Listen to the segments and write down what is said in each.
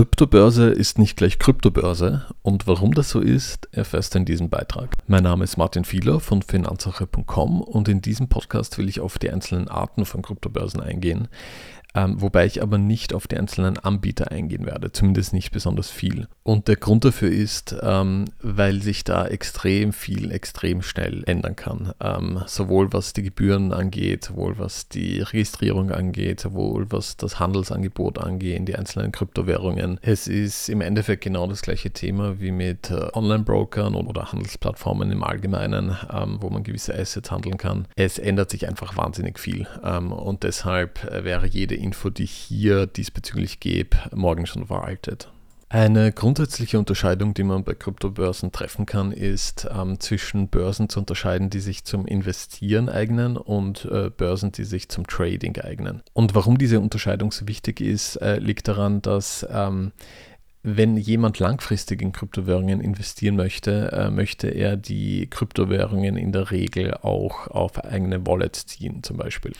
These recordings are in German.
Kryptobörse ist nicht gleich Kryptobörse und warum das so ist, erfährst du in diesem Beitrag. Mein Name ist Martin Fieler von finanzsache.com und in diesem Podcast will ich auf die einzelnen Arten von Kryptobörsen eingehen, ähm, wobei ich aber nicht auf die einzelnen Anbieter eingehen werde, zumindest nicht besonders viel. Und der Grund dafür ist, ähm, weil sich da extrem viel, extrem schnell ändern kann. Ähm, sowohl was die Gebühren angeht, sowohl was die Registrierung angeht, sowohl was das Handelsangebot angeht, die einzelnen Kryptowährungen. Es ist im Endeffekt genau das gleiche Thema wie mit äh, Online-Brokern oder Handelsplattformen im Allgemeinen, ähm, wo man gewisse Assets handeln kann. Es ändert sich einfach wahnsinnig viel. Ähm, und deshalb äh, wäre jede Info, die ich hier diesbezüglich gebe, morgen schon veraltet. Eine grundsätzliche Unterscheidung, die man bei Kryptobörsen treffen kann, ist ähm, zwischen Börsen zu unterscheiden, die sich zum Investieren eignen und äh, Börsen, die sich zum Trading eignen. Und warum diese Unterscheidung so wichtig ist, äh, liegt daran, dass ähm, wenn jemand langfristig in Kryptowährungen investieren möchte, äh, möchte er die Kryptowährungen in der Regel auch auf eigene Wallets ziehen, zum Beispiel.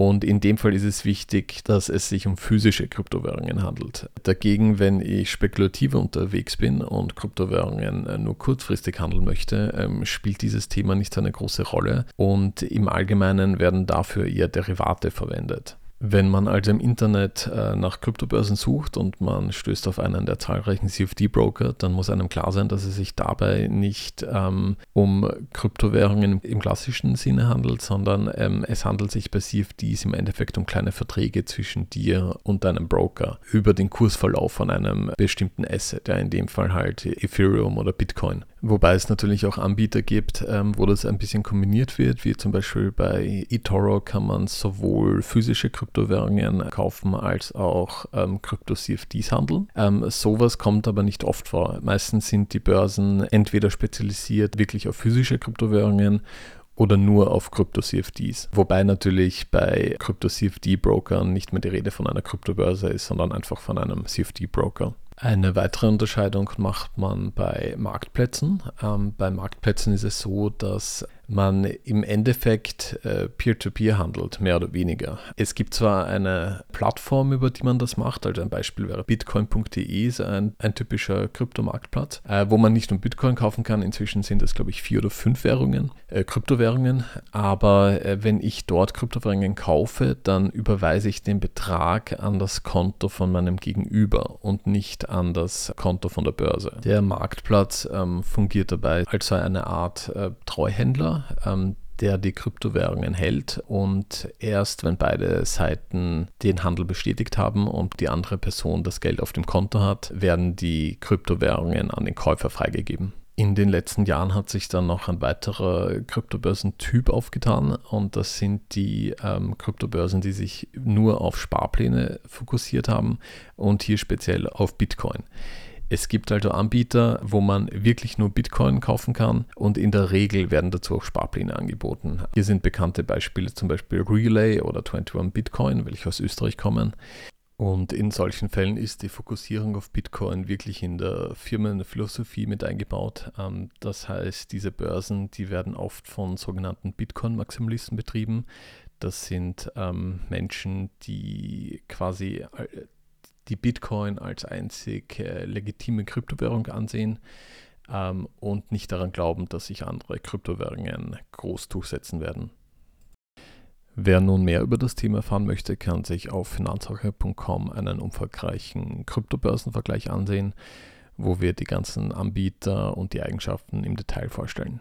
Und in dem Fall ist es wichtig, dass es sich um physische Kryptowährungen handelt. Dagegen, wenn ich spekulativer unterwegs bin und Kryptowährungen äh, nur kurzfristig handeln möchte, ähm, spielt dieses Thema nicht eine große Rolle. Und im Allgemeinen werden dafür eher Derivate verwendet. Wenn man also im Internet äh, nach Kryptobörsen sucht und man stößt auf einen der zahlreichen CFD-Broker, dann muss einem klar sein, dass es sich dabei nicht ähm, um Kryptowährungen im klassischen Sinne handelt, sondern ähm, es handelt sich bei CFDs im Endeffekt um kleine Verträge zwischen dir und deinem Broker über den Kursverlauf von einem bestimmten Asset, ja in dem Fall halt Ethereum oder Bitcoin. Wobei es natürlich auch Anbieter gibt, ähm, wo das ein bisschen kombiniert wird, wie zum Beispiel bei eToro kann man sowohl physische Kryptowährungen kaufen als auch ähm, Krypto-CFDs handeln. Ähm, sowas kommt aber nicht oft vor. Meistens sind die Börsen entweder spezialisiert wirklich auf physische Kryptowährungen oder nur auf Krypto-CFDs. Wobei natürlich bei Krypto-CFD-Brokern nicht mehr die Rede von einer Kryptobörse ist, sondern einfach von einem CFD-Broker. Eine weitere Unterscheidung macht man bei Marktplätzen. Ähm, bei Marktplätzen ist es so, dass man im Endeffekt äh, Peer-to-Peer handelt, mehr oder weniger. Es gibt zwar eine Plattform, über die man das macht, also ein Beispiel wäre bitcoin.de, ist ein, ein typischer Kryptomarktplatz, äh, wo man nicht nur Bitcoin kaufen kann, inzwischen sind es glaube ich vier oder fünf Währungen, äh, Kryptowährungen, aber äh, wenn ich dort Kryptowährungen kaufe, dann überweise ich den Betrag an das Konto von meinem Gegenüber und nicht an das Konto von der Börse. Der Marktplatz ähm, fungiert dabei als eine Art äh, Ähm, der die Kryptowährungen hält und erst wenn beide Seiten den Handel bestätigt haben und die andere Person das Geld auf dem Konto hat, werden die Kryptowährungen an den Käufer freigegeben. In den letzten Jahren hat sich dann noch ein weiterer Kryptobörsentyp aufgetan und das sind die ähm, Kryptobörsen, die sich nur auf Sparpläne fokussiert haben und hier speziell auf Bitcoin. Es gibt also Anbieter, wo man wirklich nur Bitcoin kaufen kann und in der Regel werden dazu auch Sparpläne angeboten. Hier sind bekannte Beispiele, zum Beispiel Relay oder 21 Bitcoin, welche aus Österreich kommen. Und in solchen Fällen ist die Fokussierung auf Bitcoin wirklich in der Firmenphilosophie mit eingebaut. Ähm, das heißt, diese Börsen, die werden oft von sogenannten Bitcoin-Maximalisten betrieben. Das sind ähm, Menschen, die quasi die Bitcoin als einzig äh, legitime Kryptowährung ansehen ähm, und nicht daran glauben, dass sich andere Kryptowährungen groß durchsetzen werden. Wer nun mehr über das Thema erfahren möchte, kann sich auf finanzsache.com einen umfangreichen Kryptobörsenvergleich ansehen, wo wir die ganzen Anbieter und die Eigenschaften im Detail vorstellen.